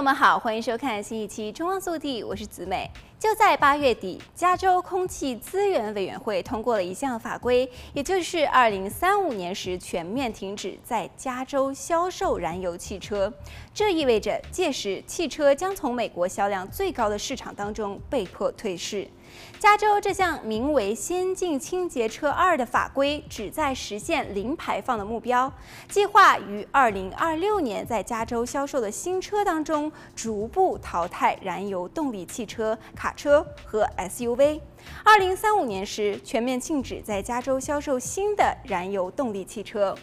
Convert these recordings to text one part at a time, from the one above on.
友们好，欢迎收看新一期《中望速递》，我是子美。就在八月底，加州空气资源委员会通过了一项法规，也就是二零三五年时全面停止在加州销售燃油汽车。这意味着届时汽车将从美国销量最高的市场当中被迫退市。加州这项名为“先进清洁车二”的法规，旨在实现零排放的目标，计划于二零二六年在加州销售的新车当中逐步淘汰燃油动力汽车、卡车和 SUV。二零三五年时，全面禁止在加州销售新的燃油动力汽车。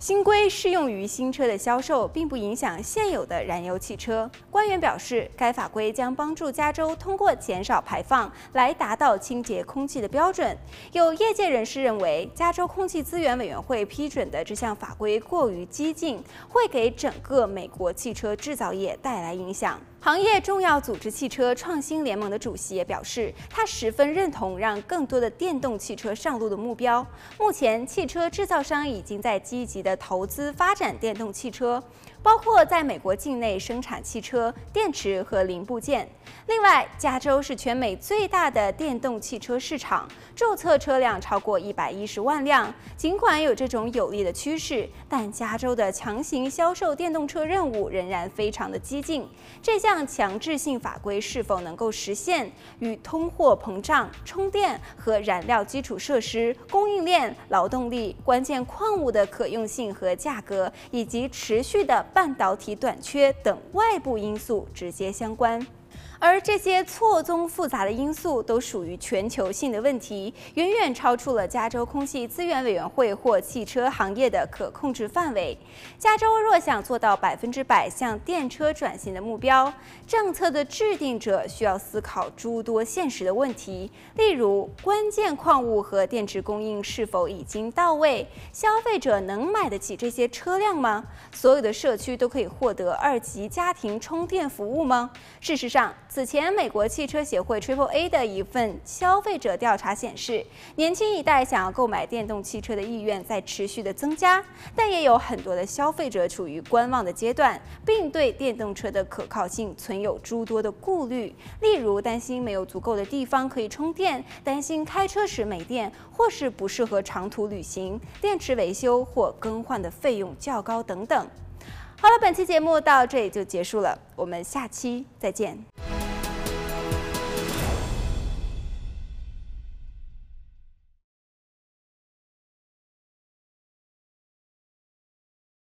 新规适用于新车的销售，并不影响现有的燃油汽车。官员表示，该法规将帮助加州通过减少排放来达到清洁空气的标准。有业界人士认为，加州空气资源委员会批准的这项法规过于激进，会给整个美国汽车制造业带来影响。行业重要组织汽车创新联盟的主席也表示，他十分认同让更多的电动汽车上路的目标。目前，汽车制造商已经在积极的投资发展电动汽车。包括在美国境内生产汽车电池和零部件。另外，加州是全美最大的电动汽车市场，注册车辆超过一百一十万辆。尽管有这种有利的趋势，但加州的强行销售电动车任务仍然非常的激进。这项强制性法规是否能够实现，与通货膨胀、充电和燃料基础设施、供应链、劳动力、关键矿物的可用性性和价格，以及持续的半导体短缺等外部因素直接相关。而这些错综复杂的因素都属于全球性的问题，远远超出了加州空气资源委员会或汽车行业的可控制范围。加州若想做到百分之百向电车转型的目标，政策的制定者需要思考诸多现实的问题，例如关键矿物和电池供应是否已经到位？消费者能买得起这些车辆吗？所有的社区都可以获得二级家庭充电服务吗？事实上，此前，美国汽车协会 Triple A 的一份消费者调查显示，年轻一代想要购买电动汽车的意愿在持续的增加，但也有很多的消费者处于观望的阶段，并对电动车的可靠性存有诸多的顾虑，例如担心没有足够的地方可以充电，担心开车时没电，或是不适合长途旅行，电池维修或更换的费用较高等等。好了，本期节目到这里就结束了，我们下期再见。